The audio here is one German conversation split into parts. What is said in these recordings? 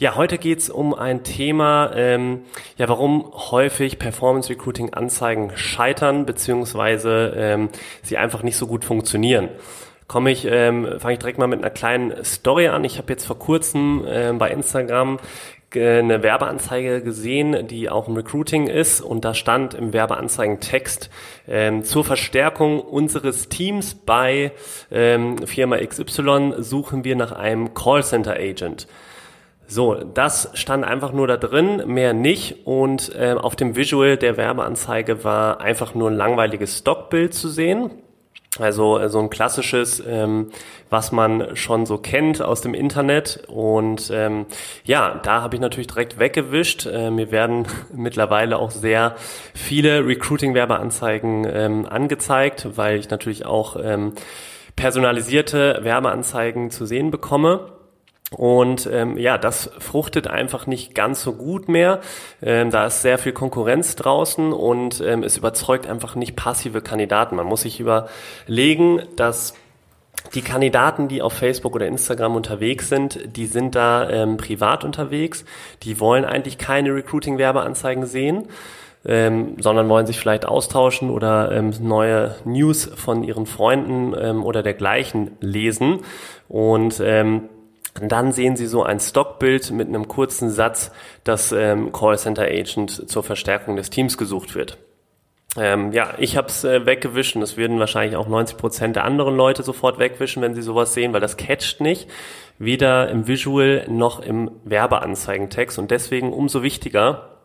Ja, heute geht's um ein Thema, ähm, ja, warum häufig Performance Recruiting Anzeigen scheitern, beziehungsweise ähm, sie einfach nicht so gut funktionieren. Komme ich, ähm, fange ich direkt mal mit einer kleinen Story an. Ich habe jetzt vor kurzem ähm, bei Instagram äh, eine Werbeanzeige gesehen, die auch im Recruiting ist und da stand im Werbeanzeigentext ähm, zur Verstärkung unseres Teams bei ähm, Firma XY suchen wir nach einem Callcenter Agent. So, das stand einfach nur da drin, mehr nicht. Und äh, auf dem Visual der Werbeanzeige war einfach nur ein langweiliges Stockbild zu sehen. Also äh, so ein klassisches, ähm, was man schon so kennt aus dem Internet. Und ähm, ja, da habe ich natürlich direkt weggewischt. Äh, mir werden mittlerweile auch sehr viele Recruiting-Werbeanzeigen ähm, angezeigt, weil ich natürlich auch ähm, personalisierte Werbeanzeigen zu sehen bekomme. Und ähm, ja, das fruchtet einfach nicht ganz so gut mehr. Ähm, da ist sehr viel Konkurrenz draußen und ähm, es überzeugt einfach nicht passive Kandidaten. Man muss sich überlegen, dass die Kandidaten, die auf Facebook oder Instagram unterwegs sind, die sind da ähm, privat unterwegs. Die wollen eigentlich keine Recruiting-Werbeanzeigen sehen. Ähm, sondern wollen sich vielleicht austauschen oder ähm, neue News von ihren Freunden ähm, oder dergleichen lesen. Und ähm, dann sehen Sie so ein Stockbild mit einem kurzen Satz, dass ähm, Callcenter Agent zur Verstärkung des Teams gesucht wird. Ähm, ja, ich habe es äh, weggewischt und das würden wahrscheinlich auch 90 Prozent der anderen Leute sofort wegwischen, wenn sie sowas sehen, weil das catcht nicht, weder im Visual noch im Werbeanzeigentext und deswegen umso wichtiger,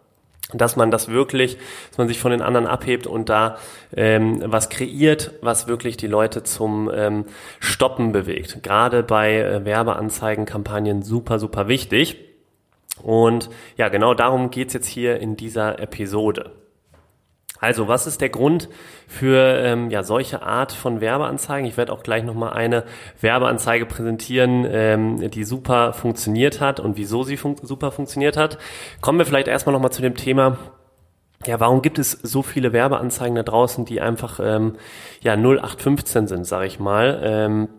dass man das wirklich, dass man sich von den anderen abhebt und da ähm, was kreiert, was wirklich die Leute zum ähm, Stoppen bewegt. Gerade bei äh, Werbeanzeigenkampagnen super, super wichtig. Und ja, genau darum geht's jetzt hier in dieser Episode. Also, was ist der Grund für ähm, ja, solche Art von Werbeanzeigen? Ich werde auch gleich nochmal eine Werbeanzeige präsentieren, ähm, die super funktioniert hat und wieso sie fun super funktioniert hat. Kommen wir vielleicht erstmal nochmal zu dem Thema, ja, warum gibt es so viele Werbeanzeigen da draußen, die einfach ähm, ja 0815 sind, sage ich mal? Ähm,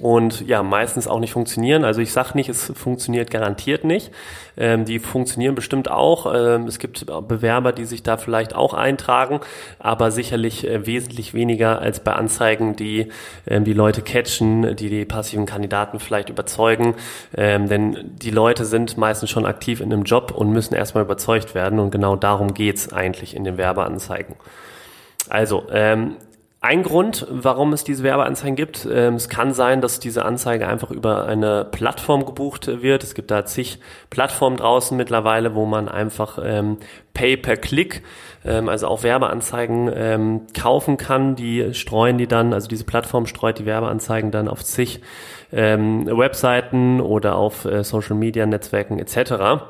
und ja, meistens auch nicht funktionieren. Also ich sage nicht, es funktioniert garantiert nicht. Ähm, die funktionieren bestimmt auch. Ähm, es gibt Bewerber, die sich da vielleicht auch eintragen, aber sicherlich äh, wesentlich weniger als bei Anzeigen, die ähm, die Leute catchen, die die passiven Kandidaten vielleicht überzeugen. Ähm, denn die Leute sind meistens schon aktiv in einem Job und müssen erstmal überzeugt werden. Und genau darum geht's eigentlich in den Werbeanzeigen. Also, ähm, ein Grund, warum es diese Werbeanzeigen gibt, ähm, es kann sein, dass diese Anzeige einfach über eine Plattform gebucht wird. Es gibt da zig Plattformen draußen mittlerweile, wo man einfach ähm, Pay per Click, ähm, also auch Werbeanzeigen ähm, kaufen kann. Die streuen die dann, also diese Plattform streut die Werbeanzeigen dann auf zig ähm, Webseiten oder auf äh, Social Media Netzwerken etc.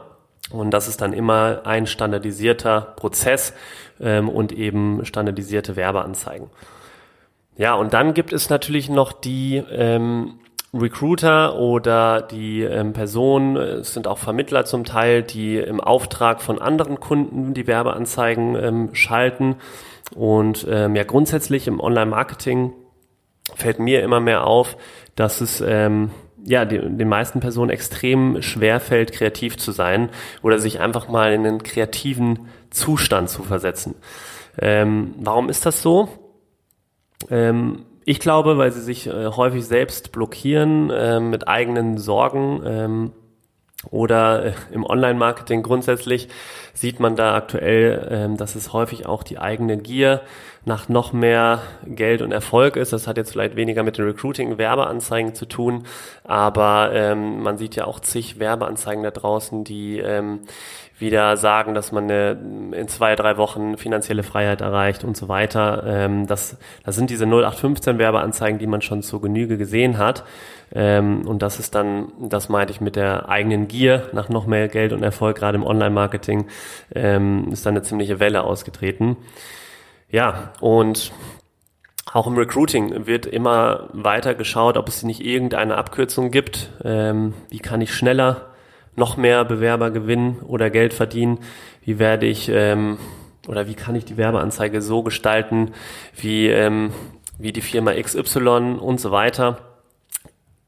Und das ist dann immer ein standardisierter Prozess ähm, und eben standardisierte Werbeanzeigen. Ja, und dann gibt es natürlich noch die ähm, Recruiter oder die ähm, Personen, es sind auch Vermittler zum Teil, die im Auftrag von anderen Kunden die Werbeanzeigen ähm, schalten. Und ähm, ja, grundsätzlich im Online-Marketing fällt mir immer mehr auf, dass es ähm, ja, den meisten Personen extrem schwer fällt, kreativ zu sein oder sich einfach mal in einen kreativen Zustand zu versetzen. Ähm, warum ist das so? Ähm, ich glaube, weil sie sich äh, häufig selbst blockieren äh, mit eigenen Sorgen ähm, oder äh, im Online-Marketing grundsätzlich sieht man da aktuell, ähm, dass es häufig auch die eigene Gier nach noch mehr Geld und Erfolg ist. Das hat jetzt vielleicht weniger mit den Recruiting-Werbeanzeigen zu tun, aber ähm, man sieht ja auch zig Werbeanzeigen da draußen, die ähm, wieder sagen, dass man eine, in zwei, drei Wochen finanzielle Freiheit erreicht und so weiter. Ähm, das, das sind diese 0815 Werbeanzeigen, die man schon zur Genüge gesehen hat. Ähm, und das ist dann, das meinte ich mit der eigenen Gier nach noch mehr Geld und Erfolg, gerade im Online-Marketing, ähm, ist dann eine ziemliche Welle ausgetreten. Ja, und auch im Recruiting wird immer weiter geschaut, ob es nicht irgendeine Abkürzung gibt. Ähm, wie kann ich schneller noch mehr Bewerber gewinnen oder Geld verdienen? Wie werde ich ähm, oder wie kann ich die Werbeanzeige so gestalten, wie, ähm, wie die Firma XY und so weiter?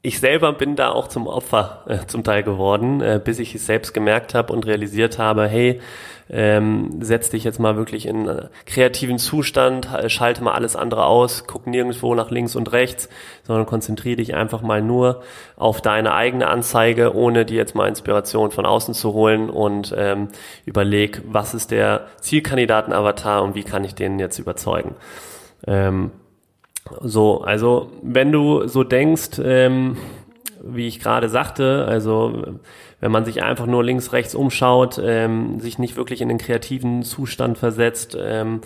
Ich selber bin da auch zum Opfer äh, zum Teil geworden, äh, bis ich es selbst gemerkt habe und realisiert habe, hey, ähm, setz dich jetzt mal wirklich in äh, kreativen Zustand, schalte mal alles andere aus, guck nirgendwo nach links und rechts, sondern konzentriere dich einfach mal nur auf deine eigene Anzeige, ohne dir jetzt mal Inspiration von außen zu holen und ähm, überleg, was ist der Zielkandidaten-Avatar und wie kann ich den jetzt überzeugen. Ähm, so, also wenn du so denkst, ähm, wie ich gerade sagte, also wenn man sich einfach nur links, rechts umschaut, ähm, sich nicht wirklich in den kreativen Zustand versetzt ähm,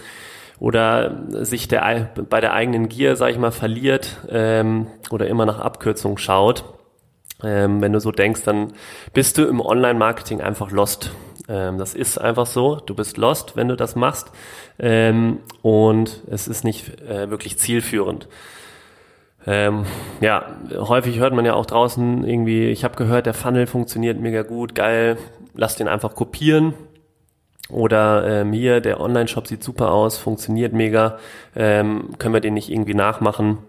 oder sich der, bei der eigenen Gier, sag ich mal, verliert ähm, oder immer nach Abkürzung schaut, ähm, wenn du so denkst, dann bist du im Online-Marketing einfach lost. Ähm, das ist einfach so. Du bist lost, wenn du das machst. Ähm, und es ist nicht äh, wirklich zielführend. Ähm, ja, häufig hört man ja auch draußen irgendwie, ich habe gehört, der Funnel funktioniert mega gut, geil, lass den einfach kopieren. Oder ähm, hier, der Online-Shop sieht super aus, funktioniert mega, ähm, können wir den nicht irgendwie nachmachen?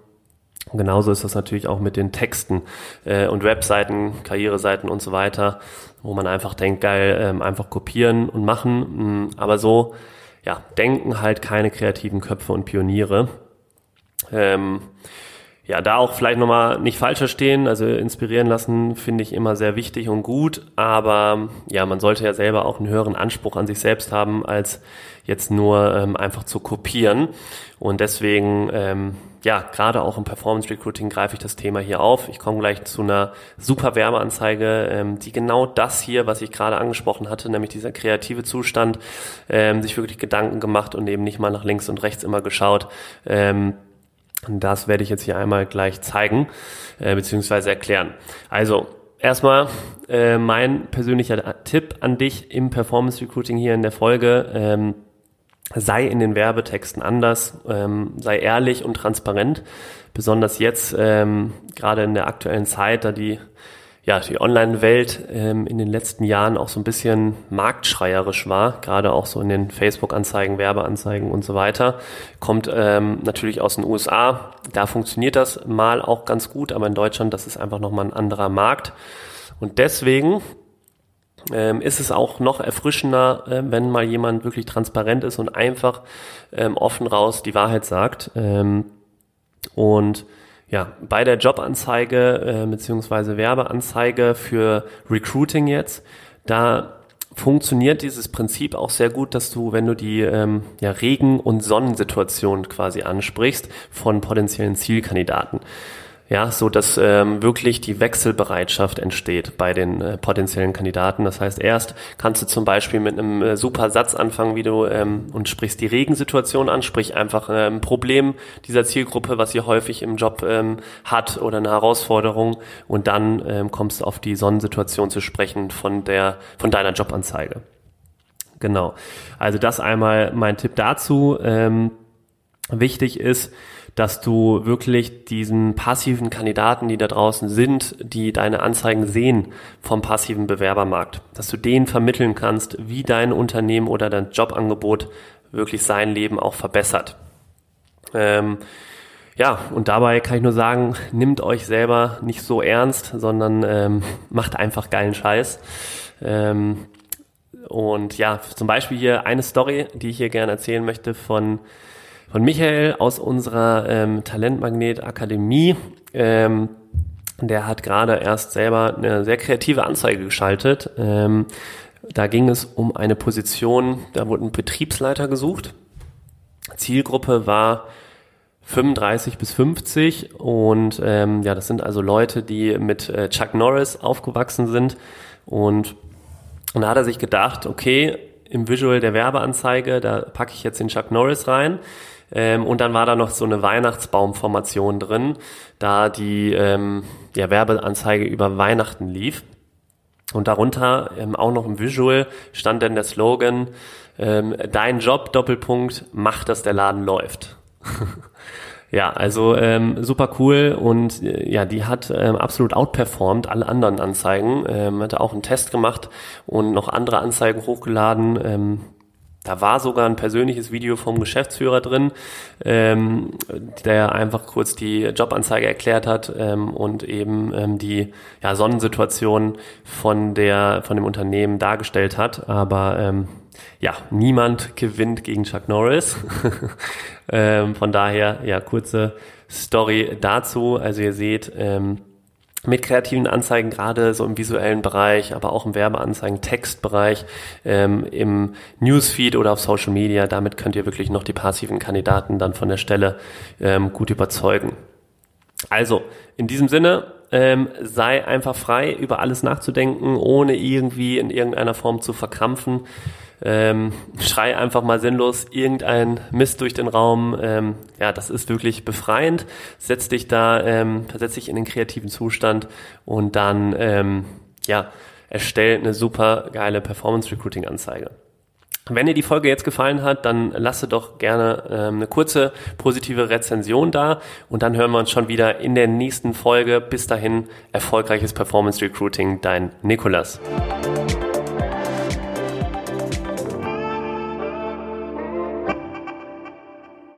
Genauso ist das natürlich auch mit den Texten äh, und Webseiten, Karriereseiten und so weiter, wo man einfach denkt, geil, ähm, einfach kopieren und machen. Mm, aber so, ja, denken halt keine kreativen Köpfe und Pioniere. Ähm, ja, da auch vielleicht nochmal nicht falsch verstehen, also inspirieren lassen finde ich immer sehr wichtig und gut, aber ja, man sollte ja selber auch einen höheren Anspruch an sich selbst haben, als jetzt nur ähm, einfach zu kopieren. Und deswegen, ähm, ja, gerade auch im Performance Recruiting greife ich das Thema hier auf. Ich komme gleich zu einer super Werbeanzeige, ähm, die genau das hier, was ich gerade angesprochen hatte, nämlich dieser kreative Zustand, ähm, sich wirklich Gedanken gemacht und eben nicht mal nach links und rechts immer geschaut, ähm, das werde ich jetzt hier einmal gleich zeigen äh, bzw. erklären. Also erstmal äh, mein persönlicher Tipp an dich im Performance Recruiting hier in der Folge. Ähm, sei in den Werbetexten anders, ähm, sei ehrlich und transparent. Besonders jetzt, ähm, gerade in der aktuellen Zeit, da die ja, die Online-Welt ähm, in den letzten Jahren auch so ein bisschen marktschreierisch war, gerade auch so in den Facebook-Anzeigen, Werbeanzeigen und so weiter, kommt ähm, natürlich aus den USA. Da funktioniert das mal auch ganz gut, aber in Deutschland, das ist einfach nochmal ein anderer Markt. Und deswegen ähm, ist es auch noch erfrischender, äh, wenn mal jemand wirklich transparent ist und einfach ähm, offen raus die Wahrheit sagt. Ähm, und ja, bei der Jobanzeige äh, beziehungsweise Werbeanzeige für Recruiting jetzt, da funktioniert dieses Prinzip auch sehr gut, dass du, wenn du die ähm, ja, Regen- und Sonnensituation quasi ansprichst von potenziellen Zielkandidaten, ja, so dass ähm, wirklich die Wechselbereitschaft entsteht bei den äh, potenziellen Kandidaten. Das heißt, erst kannst du zum Beispiel mit einem äh, super Satz anfangen, wie du ähm, und sprichst die Regensituation an, sprich einfach äh, ein Problem dieser Zielgruppe, was sie häufig im Job ähm, hat oder eine Herausforderung und dann ähm, kommst du auf die Sonnensituation zu sprechen von der von deiner Jobanzeige. Genau. Also das einmal mein Tipp dazu. Ähm, wichtig ist, dass du wirklich diesen passiven Kandidaten, die da draußen sind, die deine Anzeigen sehen vom passiven Bewerbermarkt, dass du denen vermitteln kannst, wie dein Unternehmen oder dein Jobangebot wirklich sein Leben auch verbessert. Ähm, ja, und dabei kann ich nur sagen, nimmt euch selber nicht so ernst, sondern ähm, macht einfach geilen Scheiß. Ähm, und ja, zum Beispiel hier eine Story, die ich hier gerne erzählen möchte von von Michael aus unserer ähm, Talentmagnet Akademie. Ähm, der hat gerade erst selber eine sehr kreative Anzeige geschaltet. Ähm, da ging es um eine Position, da wurde ein Betriebsleiter gesucht. Zielgruppe war 35 bis 50 und ähm, ja, das sind also Leute, die mit äh, Chuck Norris aufgewachsen sind und, und da hat er sich gedacht, okay, im Visual der Werbeanzeige, da packe ich jetzt den Chuck Norris rein. Ähm, und dann war da noch so eine Weihnachtsbaumformation drin, da die ähm, ja, Werbeanzeige über Weihnachten lief. Und darunter ähm, auch noch im Visual stand dann der Slogan, ähm, dein Job, Doppelpunkt, macht, dass der Laden läuft. ja, also ähm, super cool und äh, ja, die hat ähm, absolut outperformed alle anderen Anzeigen. Ähm, hatte auch einen Test gemacht und noch andere Anzeigen hochgeladen. Ähm, da war sogar ein persönliches Video vom Geschäftsführer drin, ähm, der einfach kurz die Jobanzeige erklärt hat ähm, und eben ähm, die ja, Sonnensituation von der von dem Unternehmen dargestellt hat. Aber ähm, ja, niemand gewinnt gegen Chuck Norris. ähm, von daher, ja, kurze Story dazu. Also ihr seht, ähm, mit kreativen Anzeigen, gerade so im visuellen Bereich, aber auch im Werbeanzeigen, Textbereich, ähm, im Newsfeed oder auf Social Media. Damit könnt ihr wirklich noch die passiven Kandidaten dann von der Stelle ähm, gut überzeugen. Also, in diesem Sinne, ähm, sei einfach frei, über alles nachzudenken, ohne irgendwie in irgendeiner Form zu verkrampfen ähm, schrei einfach mal sinnlos irgendein Mist durch den Raum. Ähm, ja, das ist wirklich befreiend. Setz dich da, ähm, versetz dich in den kreativen Zustand und dann, ähm, ja, erstell eine super geile Performance Recruiting Anzeige. Wenn dir die Folge jetzt gefallen hat, dann lasse doch gerne ähm, eine kurze positive Rezension da und dann hören wir uns schon wieder in der nächsten Folge. Bis dahin, erfolgreiches Performance Recruiting, dein Nikolas.